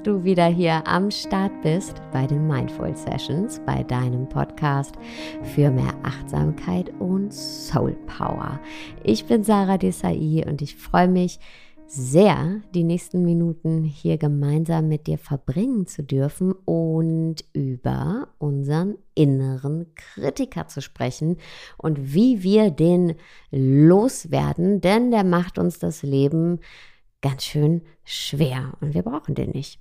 dass du wieder hier am Start bist bei den Mindful Sessions, bei deinem Podcast für mehr Achtsamkeit und Soul Power. Ich bin Sarah Desai und ich freue mich sehr, die nächsten Minuten hier gemeinsam mit dir verbringen zu dürfen und über unseren inneren Kritiker zu sprechen und wie wir den loswerden, denn der macht uns das Leben ganz schön schwer und wir brauchen den nicht.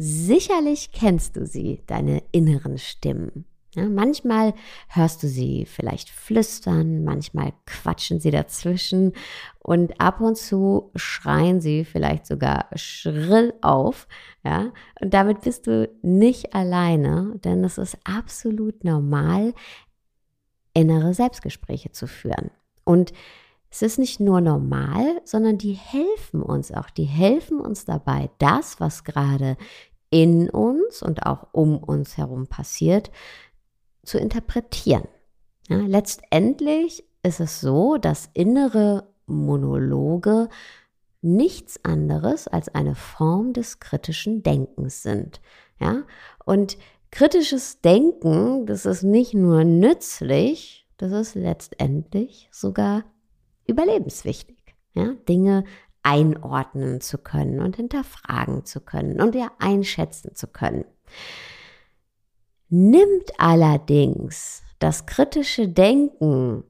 Sicherlich kennst du sie, deine inneren Stimmen. Ja, manchmal hörst du sie vielleicht flüstern, manchmal quatschen sie dazwischen und ab und zu schreien sie vielleicht sogar schrill auf. Ja, und damit bist du nicht alleine, denn es ist absolut normal, innere Selbstgespräche zu führen. Und es ist nicht nur normal, sondern die helfen uns auch. Die helfen uns dabei, das, was gerade in uns und auch um uns herum passiert, zu interpretieren. Ja, letztendlich ist es so, dass innere Monologe nichts anderes als eine Form des kritischen Denkens sind. Ja, und kritisches Denken, das ist nicht nur nützlich, das ist letztendlich sogar überlebenswichtig, ja, Dinge einordnen zu können und hinterfragen zu können und ja einschätzen zu können. Nimmt allerdings das kritische Denken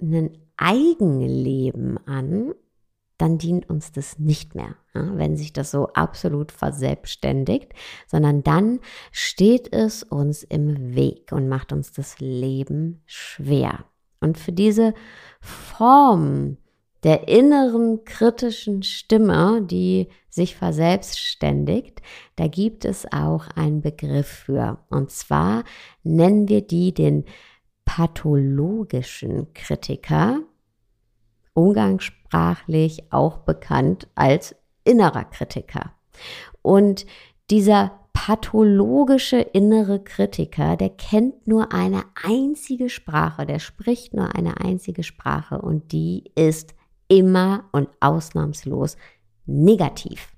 ein Eigenleben an, dann dient uns das nicht mehr, wenn sich das so absolut verselbstständigt, sondern dann steht es uns im Weg und macht uns das Leben schwer. Und für diese Form der inneren kritischen Stimme, die sich verselbstständigt, da gibt es auch einen Begriff für. Und zwar nennen wir die den pathologischen Kritiker, umgangssprachlich auch bekannt als innerer Kritiker. Und dieser pathologische innere Kritiker, der kennt nur eine einzige Sprache, der spricht nur eine einzige Sprache und die ist immer und ausnahmslos negativ.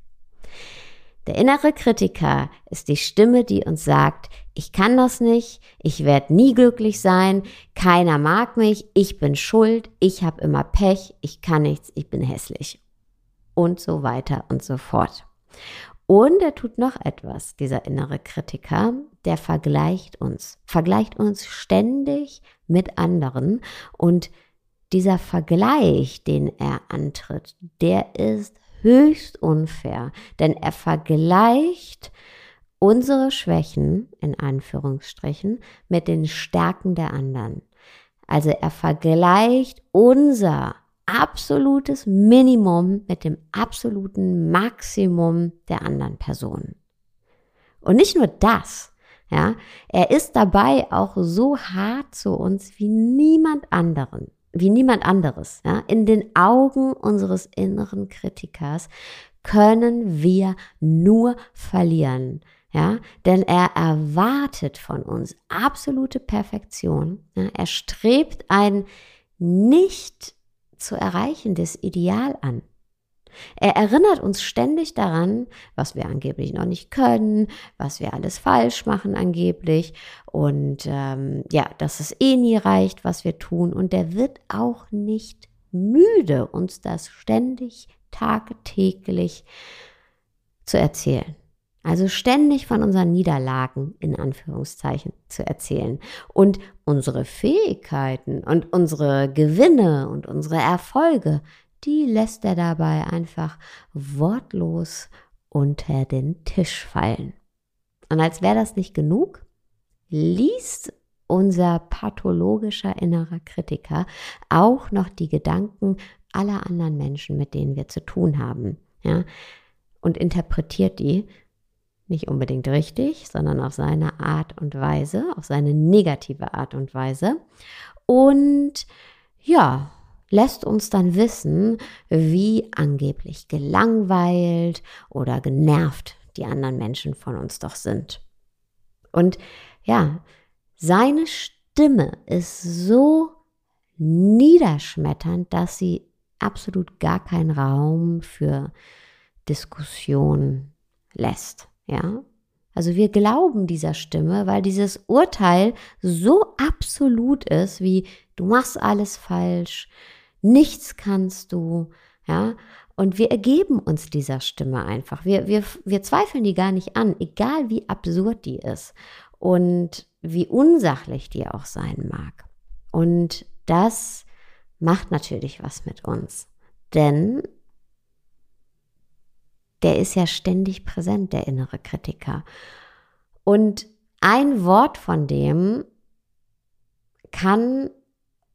Der innere Kritiker ist die Stimme, die uns sagt, ich kann das nicht, ich werde nie glücklich sein, keiner mag mich, ich bin schuld, ich habe immer Pech, ich kann nichts, ich bin hässlich und so weiter und so fort. Und er tut noch etwas, dieser innere Kritiker, der vergleicht uns, vergleicht uns ständig mit anderen und dieser Vergleich, den er antritt, der ist höchst unfair, denn er vergleicht unsere Schwächen in Anführungsstrichen mit den Stärken der anderen. Also er vergleicht unser absolutes Minimum mit dem absoluten Maximum der anderen Person. Und nicht nur das, ja, er ist dabei auch so hart zu uns wie niemand anderen, wie niemand anderes, ja. In den Augen unseres inneren Kritikers können wir nur verlieren, ja, denn er erwartet von uns absolute Perfektion. Ja? Er strebt ein nicht zu erreichendes Ideal an. Er erinnert uns ständig daran, was wir angeblich noch nicht können, was wir alles falsch machen angeblich und ähm, ja, dass es eh nie reicht, was wir tun. Und er wird auch nicht müde, uns das ständig, tagtäglich zu erzählen. Also ständig von unseren Niederlagen in Anführungszeichen zu erzählen und unsere Fähigkeiten und unsere Gewinne und unsere Erfolge, die lässt er dabei einfach wortlos unter den Tisch fallen. Und als wäre das nicht genug, liest unser pathologischer innerer Kritiker auch noch die Gedanken aller anderen Menschen, mit denen wir zu tun haben, ja, und interpretiert die nicht unbedingt richtig, sondern auf seine Art und Weise, auf seine negative Art und Weise. Und ja, lässt uns dann wissen, wie angeblich gelangweilt oder genervt die anderen Menschen von uns doch sind. Und ja, seine Stimme ist so niederschmetternd, dass sie absolut gar keinen Raum für Diskussion lässt. Ja, also wir glauben dieser Stimme, weil dieses Urteil so absolut ist, wie du machst alles falsch, nichts kannst du, ja, und wir ergeben uns dieser Stimme einfach. Wir, wir, wir zweifeln die gar nicht an, egal wie absurd die ist und wie unsachlich die auch sein mag. Und das macht natürlich was mit uns, denn der ist ja ständig präsent, der innere Kritiker. Und ein Wort von dem kann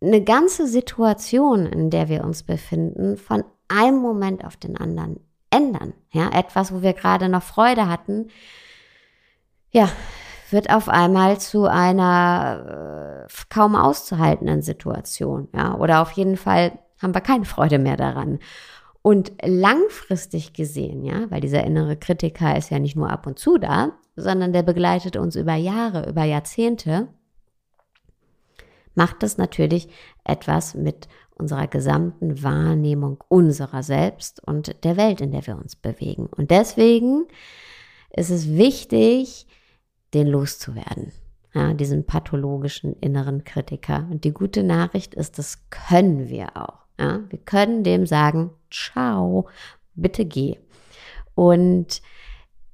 eine ganze Situation, in der wir uns befinden, von einem Moment auf den anderen ändern. Ja, etwas, wo wir gerade noch Freude hatten, ja, wird auf einmal zu einer äh, kaum auszuhaltenden Situation. Ja, oder auf jeden Fall haben wir keine Freude mehr daran. Und langfristig gesehen, ja, weil dieser innere Kritiker ist ja nicht nur ab und zu da, sondern der begleitet uns über Jahre, über Jahrzehnte, macht das natürlich etwas mit unserer gesamten Wahrnehmung unserer selbst und der Welt, in der wir uns bewegen. Und deswegen ist es wichtig, den loszuwerden, ja, diesen pathologischen inneren Kritiker. Und die gute Nachricht ist, das können wir auch. Ja, wir können dem sagen, ciao, bitte geh. Und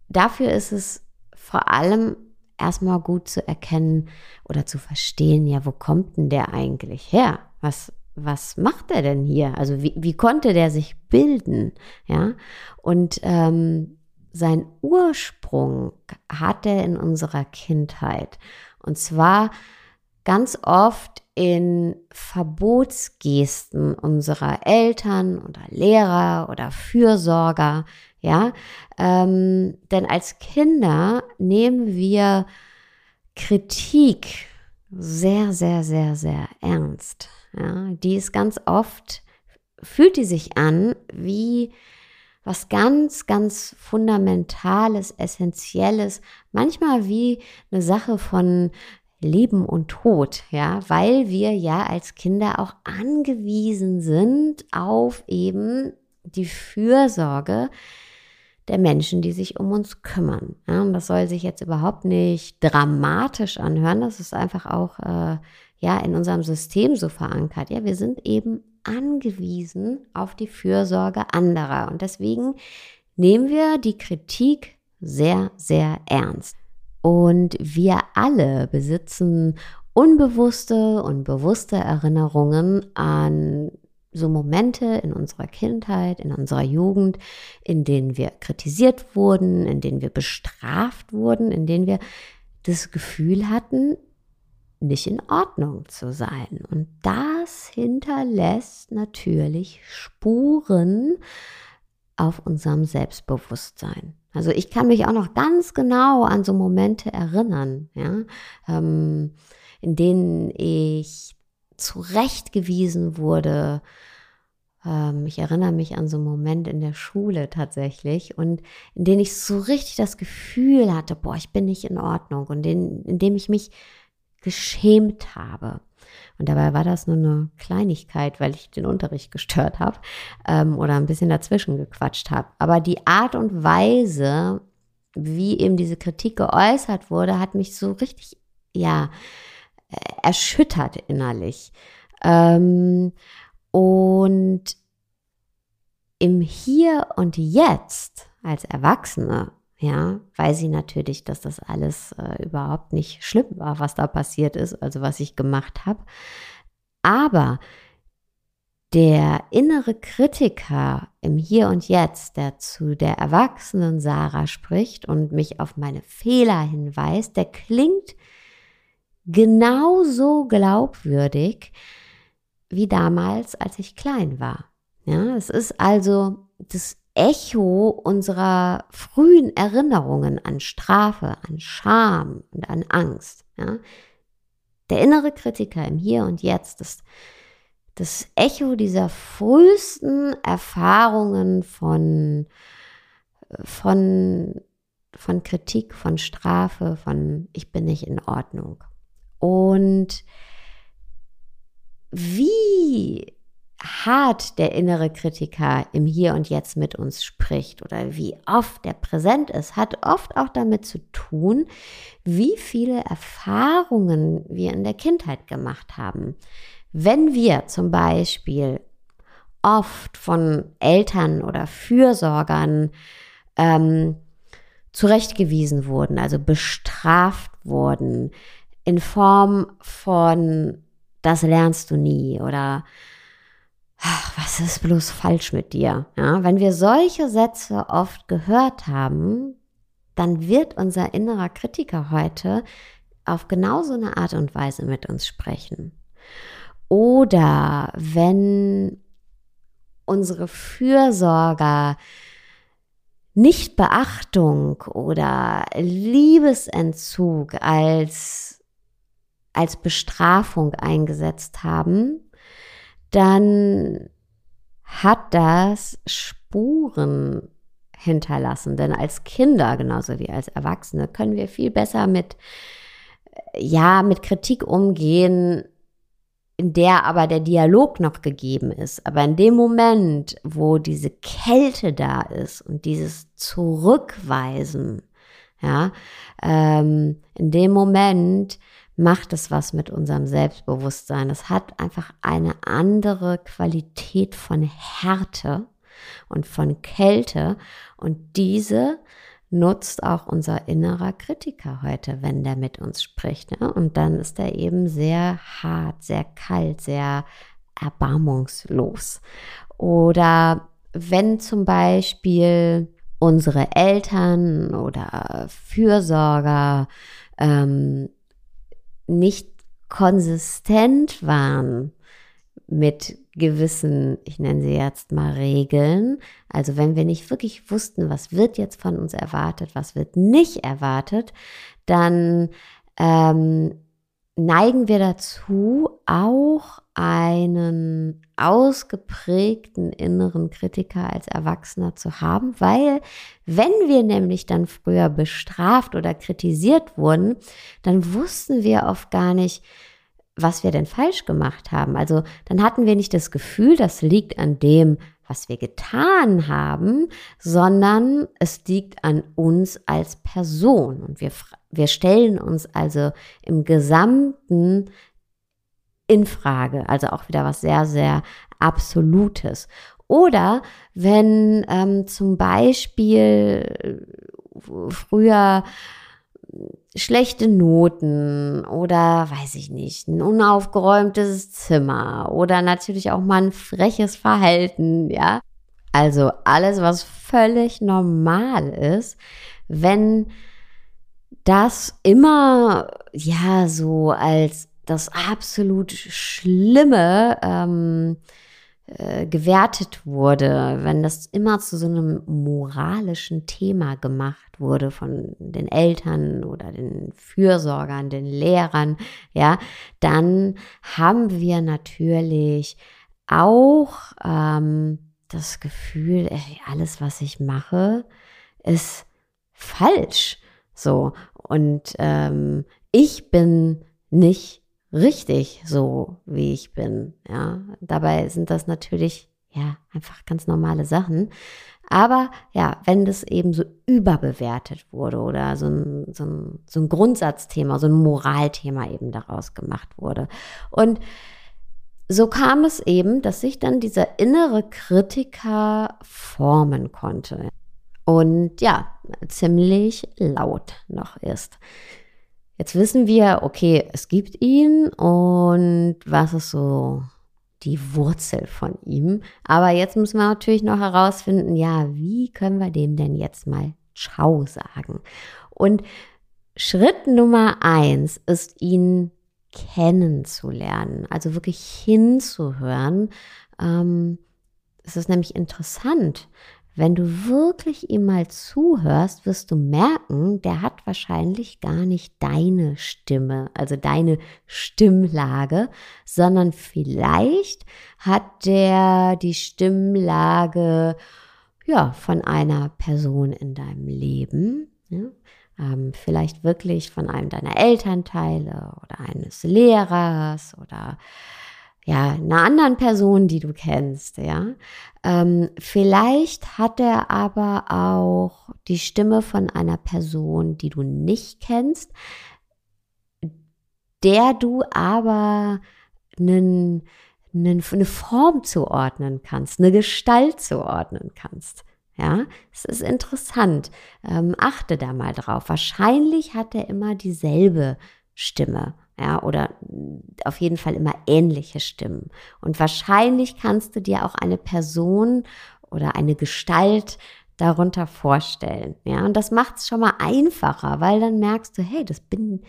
dafür ist es vor allem erstmal gut zu erkennen oder zu verstehen, ja, wo kommt denn der eigentlich her? Was, was macht er denn hier? Also wie, wie konnte der sich bilden? Ja, und ähm, sein Ursprung hat er in unserer Kindheit. Und zwar ganz oft in Verbotsgesten unserer Eltern oder Lehrer oder Fürsorger, ja, ähm, denn als Kinder nehmen wir Kritik sehr, sehr, sehr, sehr ernst. Ja, die ist ganz oft, fühlt die sich an wie was ganz, ganz Fundamentales, Essentielles, manchmal wie eine Sache von Leben und Tod, ja, weil wir ja als Kinder auch angewiesen sind auf eben die Fürsorge der Menschen, die sich um uns kümmern. Ja, und das soll sich jetzt überhaupt nicht dramatisch anhören, das ist einfach auch äh, ja in unserem System so verankert. Ja, wir sind eben angewiesen auf die Fürsorge anderer und deswegen nehmen wir die Kritik sehr, sehr ernst. Und wir alle besitzen unbewusste und bewusste Erinnerungen an so Momente in unserer Kindheit, in unserer Jugend, in denen wir kritisiert wurden, in denen wir bestraft wurden, in denen wir das Gefühl hatten, nicht in Ordnung zu sein. Und das hinterlässt natürlich Spuren auf unserem Selbstbewusstsein. Also ich kann mich auch noch ganz genau an so Momente erinnern, ja, ähm, in denen ich zurechtgewiesen wurde. Ähm, ich erinnere mich an so einen Moment in der Schule tatsächlich und in denen ich so richtig das Gefühl hatte, boah, ich bin nicht in Ordnung und in, in dem ich mich geschämt habe. Und dabei war das nur eine Kleinigkeit, weil ich den Unterricht gestört habe ähm, oder ein bisschen dazwischen gequatscht habe. Aber die Art und Weise, wie eben diese Kritik geäußert wurde, hat mich so richtig, ja, äh, erschüttert innerlich. Ähm, und im Hier und Jetzt als Erwachsene ja, weiß sie natürlich, dass das alles äh, überhaupt nicht schlimm war, was da passiert ist, also was ich gemacht habe. Aber der innere Kritiker im Hier und Jetzt, der zu der erwachsenen Sarah spricht und mich auf meine Fehler hinweist, der klingt genauso glaubwürdig wie damals, als ich klein war. Ja, es ist also das Echo unserer frühen Erinnerungen an Strafe, an Scham und an Angst. Ja? Der innere Kritiker im Hier und Jetzt, das, das Echo dieser frühesten Erfahrungen von, von, von Kritik, von Strafe, von ich bin nicht in Ordnung. Und wie hart der innere Kritiker im Hier und Jetzt mit uns spricht oder wie oft der präsent ist, hat oft auch damit zu tun, wie viele Erfahrungen wir in der Kindheit gemacht haben. Wenn wir zum Beispiel oft von Eltern oder Fürsorgern ähm, zurechtgewiesen wurden, also bestraft wurden, in Form von das lernst du nie oder ach, was ist bloß falsch mit dir? Ja, wenn wir solche Sätze oft gehört haben, dann wird unser innerer Kritiker heute auf genau so eine Art und Weise mit uns sprechen. Oder wenn unsere Fürsorger Nichtbeachtung oder Liebesentzug als, als Bestrafung eingesetzt haben, dann hat das Spuren hinterlassen. Denn als Kinder, genauso wie als Erwachsene, können wir viel besser mit, ja, mit Kritik umgehen, in der aber der Dialog noch gegeben ist. Aber in dem Moment, wo diese Kälte da ist und dieses Zurückweisen, ja, ähm, in dem Moment macht es was mit unserem Selbstbewusstsein. Es hat einfach eine andere Qualität von Härte und von Kälte und diese nutzt auch unser innerer Kritiker heute, wenn der mit uns spricht. Ne? Und dann ist er eben sehr hart, sehr kalt, sehr erbarmungslos. Oder wenn zum Beispiel unsere Eltern oder Fürsorger ähm, nicht konsistent waren mit gewissen, ich nenne sie jetzt mal Regeln. Also wenn wir nicht wirklich wussten, was wird jetzt von uns erwartet, was wird nicht erwartet, dann ähm, neigen wir dazu, auch einen ausgeprägten inneren Kritiker als Erwachsener zu haben, weil wenn wir nämlich dann früher bestraft oder kritisiert wurden, dann wussten wir oft gar nicht, was wir denn falsch gemacht haben. Also dann hatten wir nicht das Gefühl, das liegt an dem, was wir getan haben, sondern es liegt an uns als Person. Und wir, wir stellen uns also im Gesamten in Frage. Also auch wieder was sehr, sehr Absolutes. Oder wenn ähm, zum Beispiel früher schlechte Noten oder weiß ich nicht, ein unaufgeräumtes Zimmer oder natürlich auch mal ein freches Verhalten, ja. Also alles, was völlig normal ist, wenn das immer ja so als das absolut Schlimme ähm, äh, gewertet wurde, wenn das immer zu so einem moralischen Thema gemacht wurde von den Eltern oder den Fürsorgern, den Lehrern, ja, dann haben wir natürlich auch ähm, das Gefühl, ey, alles, was ich mache, ist falsch. So. Und ähm, ich bin nicht richtig so, wie ich bin. Ja, dabei sind das natürlich ja einfach ganz normale Sachen. Aber ja, wenn das eben so überbewertet wurde oder so ein, so ein, so ein Grundsatzthema, so ein Moralthema eben daraus gemacht wurde. Und so kam es eben, dass sich dann dieser innere Kritiker formen konnte. Und ja, ziemlich laut noch ist. Jetzt wissen wir, okay, es gibt ihn und was ist so die Wurzel von ihm. Aber jetzt müssen wir natürlich noch herausfinden, ja, wie können wir dem denn jetzt mal Ciao sagen? Und Schritt Nummer eins ist, ihn kennenzulernen, also wirklich hinzuhören. Ähm, es ist nämlich interessant, wenn du wirklich ihm mal zuhörst, wirst du merken, der hat wahrscheinlich gar nicht deine Stimme, also deine Stimmlage, sondern vielleicht hat der die Stimmlage ja von einer Person in deinem Leben. Ja? Ähm, vielleicht wirklich von einem deiner Elternteile oder eines Lehrers oder ja, einer anderen Person, die du kennst, ja. Ähm, vielleicht hat er aber auch die Stimme von einer Person, die du nicht kennst, der du aber einen, einen, eine Form zuordnen kannst, eine Gestalt zuordnen kannst. Ja, es ist interessant. Ähm, achte da mal drauf. Wahrscheinlich hat er immer dieselbe Stimme. Ja, oder auf jeden Fall immer ähnliche Stimmen. Und wahrscheinlich kannst du dir auch eine Person oder eine Gestalt darunter vorstellen. Ja, und das macht es schon mal einfacher, weil dann merkst du, hey, das bin,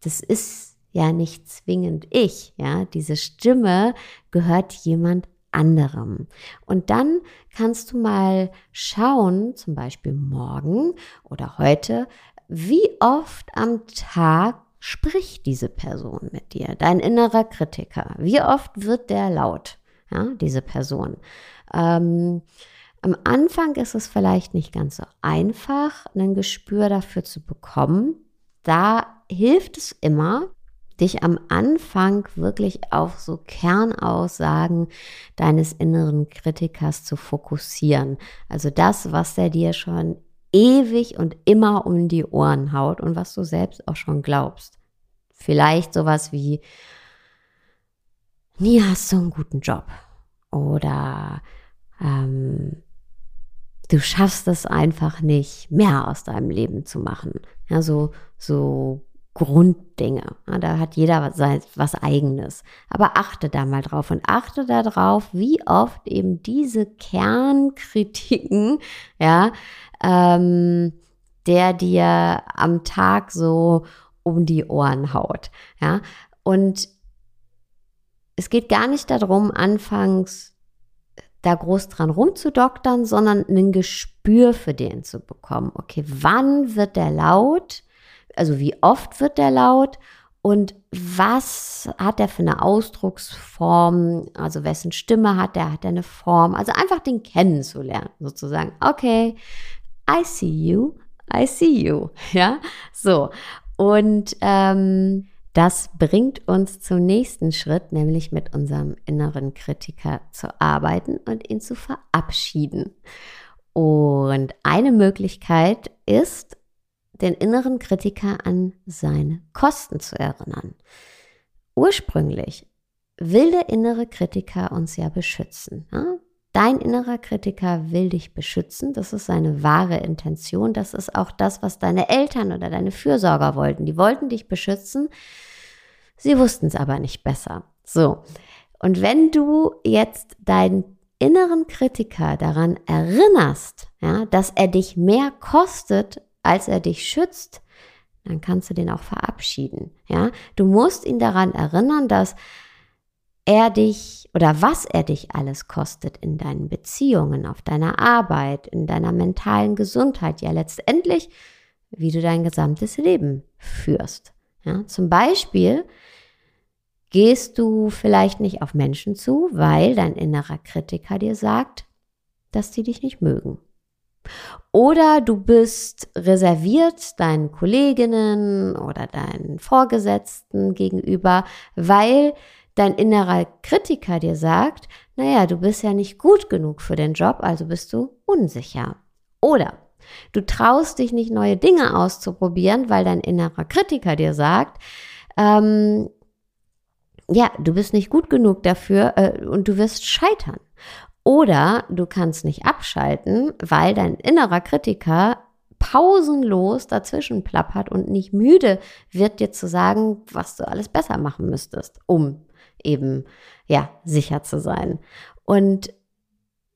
das ist ja nicht zwingend ich. Ja, diese Stimme gehört jemand anderem. Und dann kannst du mal schauen, zum Beispiel morgen oder heute, wie oft am Tag spricht diese Person mit dir, dein innerer Kritiker. Wie oft wird der laut, ja, diese Person? Ähm, am Anfang ist es vielleicht nicht ganz so einfach, ein Gespür dafür zu bekommen. Da hilft es immer, dich am Anfang wirklich auf so Kernaussagen deines inneren Kritikers zu fokussieren. Also das, was der dir schon ewig und immer um die Ohren haut und was du selbst auch schon glaubst. Vielleicht sowas wie, nie hast du einen guten Job oder ähm, du schaffst es einfach nicht, mehr aus deinem Leben zu machen. Ja, so, so Grunddinge. Da hat jeder was, was eigenes. Aber achte da mal drauf und achte darauf, wie oft eben diese Kernkritiken, ja, ähm, der dir am Tag so um die Ohren haut. Ja, und es geht gar nicht darum, anfangs da groß dran rumzudoktern, sondern ein Gespür für den zu bekommen. Okay, wann wird der laut? Also wie oft wird der laut? Und was hat er für eine Ausdrucksform? Also wessen Stimme hat er? Hat er eine Form? Also einfach den kennenzulernen, sozusagen. Okay, I see you, I see you. Ja, so. Und ähm, das bringt uns zum nächsten Schritt, nämlich mit unserem inneren Kritiker zu arbeiten und ihn zu verabschieden. Und eine Möglichkeit ist, den inneren Kritiker an seine Kosten zu erinnern. Ursprünglich will der innere Kritiker uns ja beschützen. Ja? Dein innerer Kritiker will dich beschützen. Das ist seine wahre Intention. Das ist auch das, was deine Eltern oder deine Fürsorger wollten. Die wollten dich beschützen. Sie wussten es aber nicht besser. So. Und wenn du jetzt deinen inneren Kritiker daran erinnerst, ja, dass er dich mehr kostet, als er dich schützt, dann kannst du den auch verabschieden. Ja, du musst ihn daran erinnern, dass er dich oder was er dich alles kostet in deinen Beziehungen, auf deiner Arbeit, in deiner mentalen Gesundheit, ja letztendlich, wie du dein gesamtes Leben führst. Ja, zum Beispiel gehst du vielleicht nicht auf Menschen zu, weil dein innerer Kritiker dir sagt, dass die dich nicht mögen. Oder du bist reserviert deinen Kolleginnen oder deinen Vorgesetzten gegenüber, weil dein innerer Kritiker dir sagt, naja, du bist ja nicht gut genug für den Job, also bist du unsicher. Oder du traust dich nicht, neue Dinge auszuprobieren, weil dein innerer Kritiker dir sagt, ähm, ja, du bist nicht gut genug dafür äh, und du wirst scheitern. Oder du kannst nicht abschalten, weil dein innerer Kritiker pausenlos dazwischen plappert und nicht müde wird, dir zu sagen, was du alles besser machen müsstest, um eben, ja, sicher zu sein. Und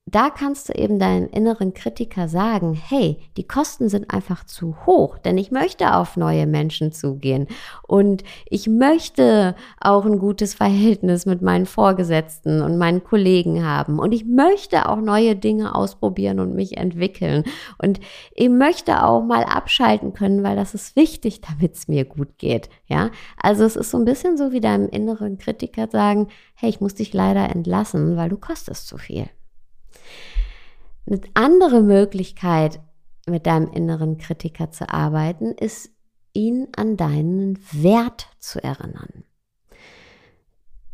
da kannst du eben deinen inneren Kritiker sagen, hey, die Kosten sind einfach zu hoch, denn ich möchte auf neue Menschen zugehen und ich möchte auch ein gutes Verhältnis mit meinen Vorgesetzten und meinen Kollegen haben und ich möchte auch neue Dinge ausprobieren und mich entwickeln und ich möchte auch mal abschalten können, weil das ist wichtig, damit es mir gut geht, ja? Also es ist so ein bisschen so wie deinem inneren Kritiker sagen, hey, ich muss dich leider entlassen, weil du kostest zu viel. Eine andere Möglichkeit, mit deinem inneren Kritiker zu arbeiten, ist, ihn an deinen Wert zu erinnern.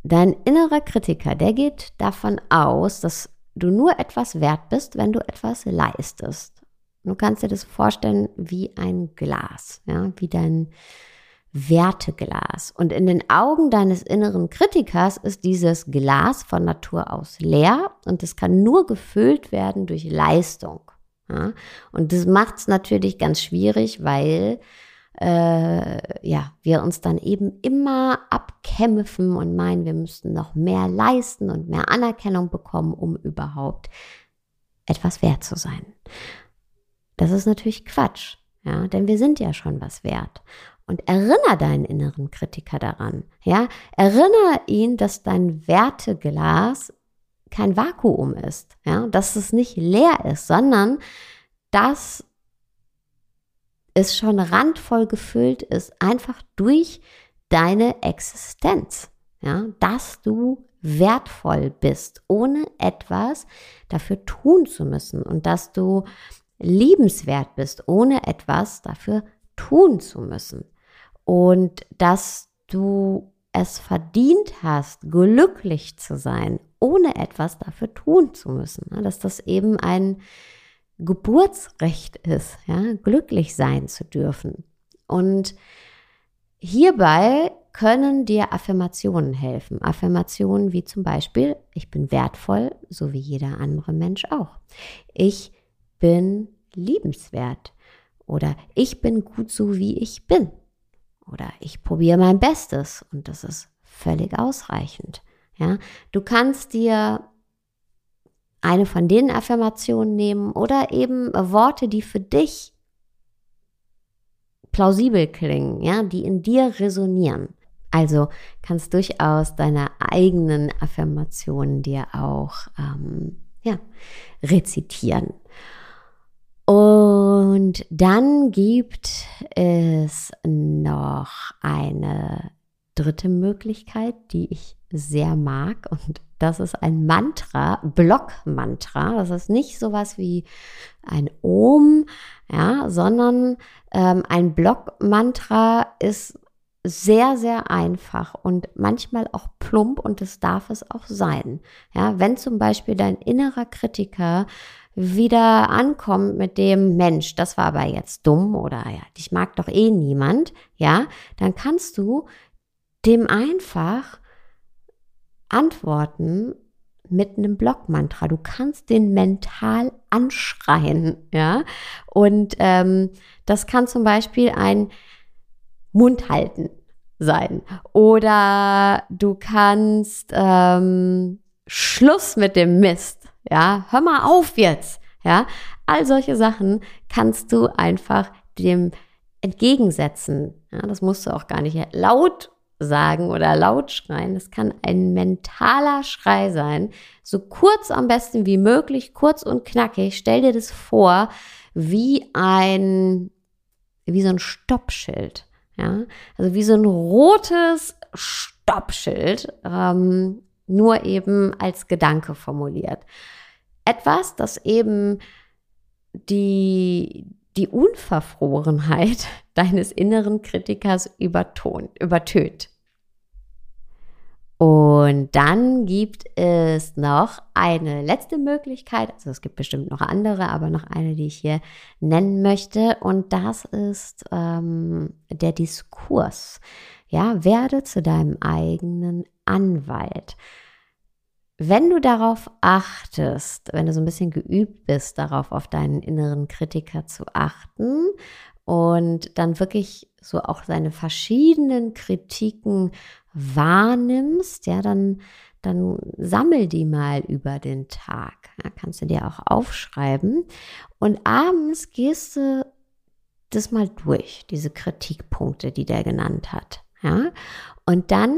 dein innerer Kritiker, der geht davon aus, dass du nur etwas wert bist, wenn du etwas leistest. Du kannst dir das vorstellen wie ein Glas, ja, wie dein Werteglas. Und in den Augen deines inneren Kritikers ist dieses Glas von Natur aus leer und es kann nur gefüllt werden durch Leistung. Ja? Und das macht es natürlich ganz schwierig, weil äh, ja, wir uns dann eben immer abkämpfen und meinen, wir müssten noch mehr leisten und mehr Anerkennung bekommen, um überhaupt etwas wert zu sein. Das ist natürlich Quatsch, ja, denn wir sind ja schon was wert. Und erinnere deinen inneren Kritiker daran, ja, erinnere ihn, dass dein Werteglas kein Vakuum ist, ja, dass es nicht leer ist, sondern dass es schon randvoll gefüllt ist, einfach durch deine Existenz, ja, dass du wertvoll bist, ohne etwas dafür tun zu müssen. Und dass du liebenswert bist, ohne etwas dafür tun zu müssen und dass du es verdient hast, glücklich zu sein, ohne etwas dafür tun zu müssen, dass das eben ein Geburtsrecht ist, ja, glücklich sein zu dürfen. Und hierbei können dir Affirmationen helfen. Affirmationen wie zum Beispiel, ich bin wertvoll, so wie jeder andere Mensch auch. Ich bin liebenswert oder ich bin gut so, wie ich bin. Oder ich probiere mein Bestes und das ist völlig ausreichend. Ja, du kannst dir eine von den Affirmationen nehmen oder eben Worte, die für dich plausibel klingen, ja, die in dir resonieren. Also kannst durchaus deine eigenen Affirmationen dir auch ähm, ja, rezitieren. Und dann gibt es noch eine dritte Möglichkeit, die ich sehr mag und das ist ein Mantra, Blockmantra. Das ist nicht sowas wie ein Om, ja, sondern ähm, ein Blockmantra ist sehr, sehr einfach und manchmal auch plump und das darf es auch sein. Ja, wenn zum Beispiel dein innerer Kritiker wieder ankommt mit dem Mensch, das war aber jetzt dumm oder ja, dich mag doch eh niemand, ja, dann kannst du dem einfach antworten mit einem Blockmantra. Du kannst den mental anschreien, ja. Und ähm, das kann zum Beispiel ein Mund halten sein. Oder du kannst ähm, Schluss mit dem Mist, ja. Hör mal auf jetzt, ja. All solche Sachen kannst du einfach dem entgegensetzen. Ja, das musst du auch gar nicht laut sagen oder laut schreien. Das kann ein mentaler Schrei sein. So kurz am besten wie möglich, kurz und knackig. Stell dir das vor wie ein, wie so ein Stoppschild. Ja, also wie so ein rotes Stoppschild, ähm, nur eben als Gedanke formuliert. Etwas, das eben die, die Unverfrorenheit deines inneren Kritikers übertont, übertönt. Und dann gibt es noch eine letzte Möglichkeit, also es gibt bestimmt noch andere, aber noch eine, die ich hier nennen möchte. Und das ist ähm, der Diskurs. Ja, werde zu deinem eigenen Anwalt. Wenn du darauf achtest, wenn du so ein bisschen geübt bist, darauf auf deinen inneren Kritiker zu achten und dann wirklich so auch seine verschiedenen Kritiken wahrnimmst, ja, dann, dann sammel die mal über den Tag. Ja, kannst du dir auch aufschreiben. Und abends gehst du das mal durch, diese Kritikpunkte, die der genannt hat. Ja, und dann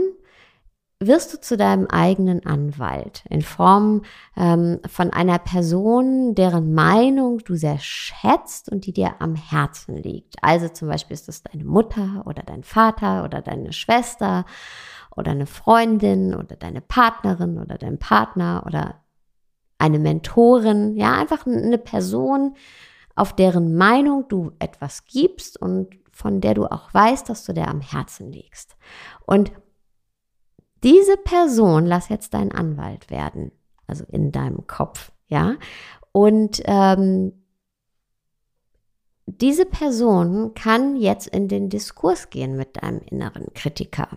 wirst du zu deinem eigenen Anwalt in Form ähm, von einer Person, deren Meinung du sehr schätzt und die dir am Herzen liegt. Also zum Beispiel ist es deine Mutter oder dein Vater oder deine Schwester oder eine Freundin oder deine Partnerin oder dein Partner oder eine Mentorin. Ja, einfach eine Person, auf deren Meinung du etwas gibst und von der du auch weißt, dass du der am Herzen liegst. Und diese Person, lass jetzt dein Anwalt werden, also in deinem Kopf, ja, und ähm, diese Person kann jetzt in den Diskurs gehen mit deinem inneren Kritiker.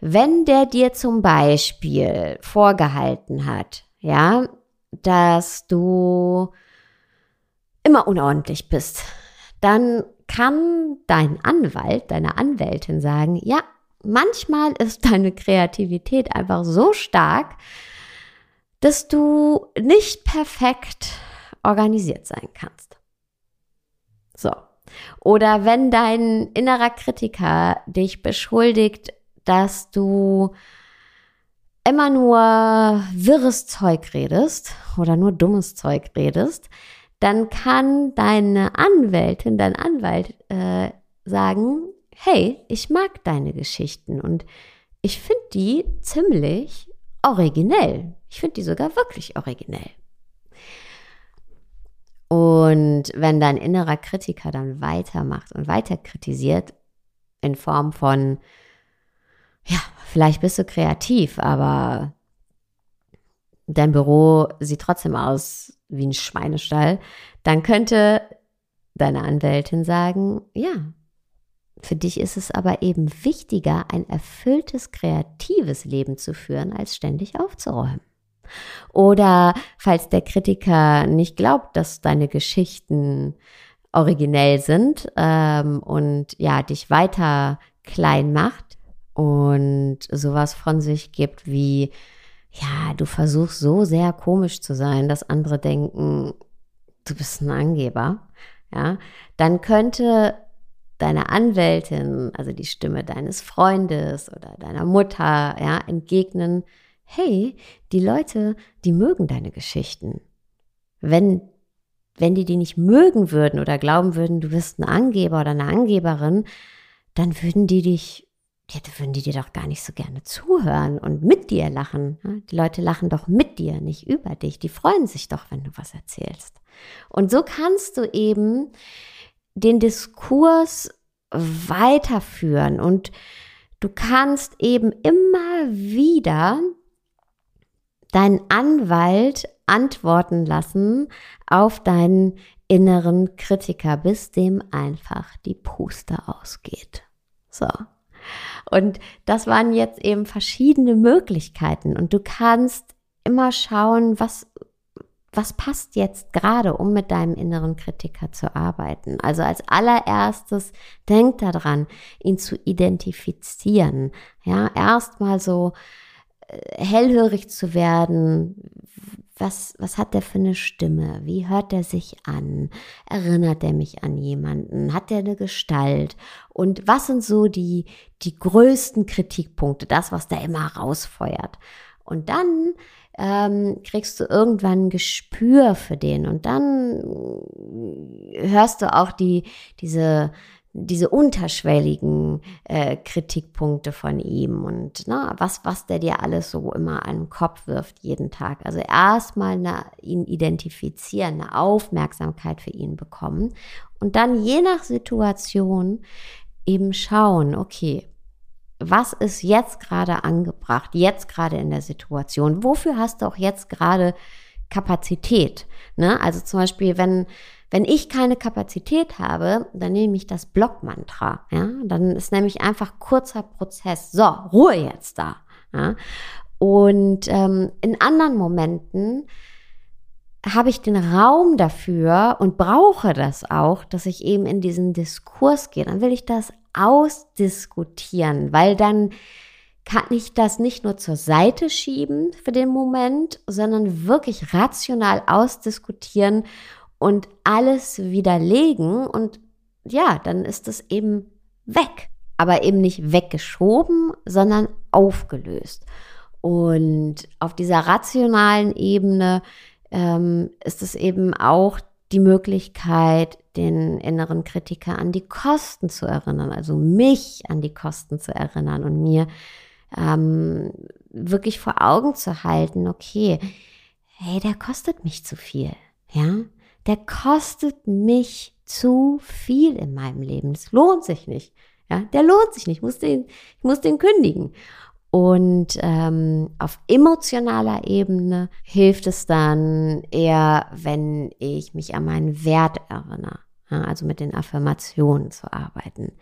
Wenn der dir zum Beispiel vorgehalten hat, ja, dass du immer unordentlich bist, dann kann dein Anwalt, deine Anwältin sagen, ja, manchmal ist deine Kreativität einfach so stark, dass du nicht perfekt organisiert sein kannst. So. Oder wenn dein innerer Kritiker dich beschuldigt, dass du immer nur wirres Zeug redest oder nur dummes Zeug redest, dann kann deine Anwältin, dein Anwalt äh, sagen, hey, ich mag deine Geschichten und ich finde die ziemlich originell. Ich finde die sogar wirklich originell. Und wenn dein innerer Kritiker dann weitermacht und weiter kritisiert, in Form von, ja, vielleicht bist du kreativ, aber dein Büro sieht trotzdem aus wie ein Schweinestall, dann könnte deine Anwältin sagen, ja, für dich ist es aber eben wichtiger, ein erfülltes, kreatives Leben zu führen, als ständig aufzuräumen. Oder falls der Kritiker nicht glaubt, dass deine Geschichten originell sind ähm, und ja, dich weiter klein macht und sowas von sich gibt wie, ja, du versuchst so sehr komisch zu sein, dass andere denken, du bist ein Angeber, ja, dann könnte deine Anwältin, also die Stimme deines Freundes oder deiner Mutter, ja, entgegnen, hey, die Leute, die mögen deine Geschichten. Wenn, wenn die die nicht mögen würden oder glauben würden, du bist ein Angeber oder eine Angeberin, dann würden die dich würden die dir doch gar nicht so gerne zuhören und mit dir lachen. Die Leute lachen doch mit dir, nicht über dich. Die freuen sich doch, wenn du was erzählst. Und so kannst du eben den Diskurs weiterführen und du kannst eben immer wieder deinen Anwalt antworten lassen auf deinen inneren Kritiker, bis dem einfach die Puste ausgeht. So. Und das waren jetzt eben verschiedene Möglichkeiten. Und du kannst immer schauen, was, was passt jetzt gerade, um mit deinem inneren Kritiker zu arbeiten. Also als allererstes denk daran, ihn zu identifizieren. Ja, erstmal so äh, hellhörig zu werden, was, was hat der für eine Stimme? Wie hört er sich an? Erinnert er mich an jemanden? Hat er eine Gestalt? Und was sind so die, die größten Kritikpunkte? Das, was der immer rausfeuert. Und dann ähm, kriegst du irgendwann ein Gespür für den. Und dann hörst du auch die, diese, diese unterschwelligen äh, Kritikpunkte von ihm. Und na, was, was der dir alles so immer an den Kopf wirft jeden Tag. Also erstmal ihn identifizieren, eine Aufmerksamkeit für ihn bekommen. Und dann je nach Situation eben schauen, okay, was ist jetzt gerade angebracht, jetzt gerade in der Situation? Wofür hast du auch jetzt gerade Kapazität? Ne? Also zum Beispiel, wenn wenn ich keine Kapazität habe, dann nehme ich das Blockmantra. Ja? Dann ist nämlich einfach kurzer Prozess. So, Ruhe jetzt da. Ja? Und ähm, in anderen Momenten habe ich den Raum dafür und brauche das auch, dass ich eben in diesen Diskurs gehe. Dann will ich das ausdiskutieren, weil dann kann ich das nicht nur zur Seite schieben für den Moment, sondern wirklich rational ausdiskutieren und alles widerlegen und ja, dann ist es eben weg. Aber eben nicht weggeschoben, sondern aufgelöst. Und auf dieser rationalen Ebene ähm, ist es eben auch die Möglichkeit, den inneren Kritiker an die Kosten zu erinnern, also mich an die Kosten zu erinnern und mir ähm, wirklich vor Augen zu halten, okay, hey, der kostet mich zu viel, ja, der kostet mich zu viel in meinem Leben. Es lohnt sich nicht. Ja, der lohnt sich nicht. Ich muss den, ich muss den kündigen. Und ähm, auf emotionaler Ebene hilft es dann eher, wenn ich mich an meinen Wert erinnere, ja, also mit den Affirmationen zu arbeiten.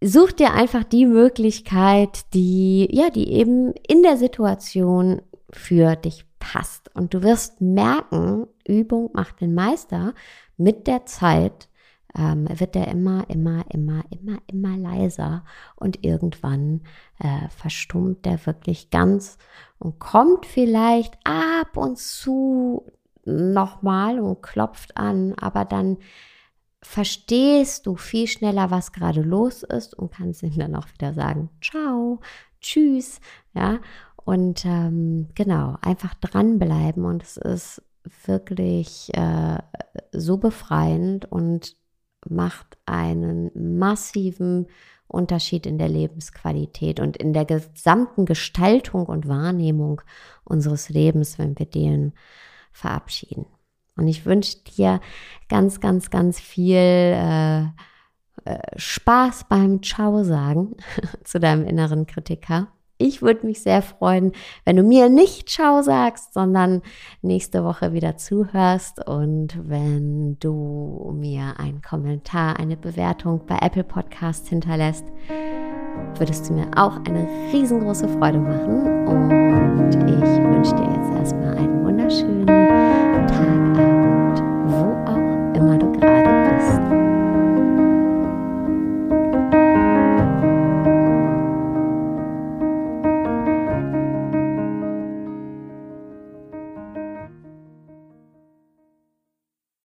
Such dir einfach die Möglichkeit, die, ja, die eben in der Situation für dich passt. Und du wirst merken, Übung macht den Meister. Mit der Zeit ähm, wird er immer, immer, immer, immer, immer leiser und irgendwann äh, verstummt er wirklich ganz und kommt vielleicht ab und zu nochmal und klopft an, aber dann verstehst du viel schneller, was gerade los ist und kannst ihm dann auch wieder sagen, ciao, tschüss, ja, und ähm, genau, einfach dranbleiben und es ist wirklich äh, so befreiend und macht einen massiven Unterschied in der Lebensqualität und in der gesamten Gestaltung und Wahrnehmung unseres Lebens, wenn wir den verabschieden. Und ich wünsche dir ganz, ganz, ganz viel äh, äh, Spaß beim Ciao sagen zu deinem inneren Kritiker. Ich würde mich sehr freuen, wenn du mir nicht Ciao sagst, sondern nächste Woche wieder zuhörst und wenn du mir einen Kommentar, eine Bewertung bei Apple Podcasts hinterlässt, würdest du mir auch eine riesengroße Freude machen. Und ich wünsche dir jetzt erstmal einen wunderschönen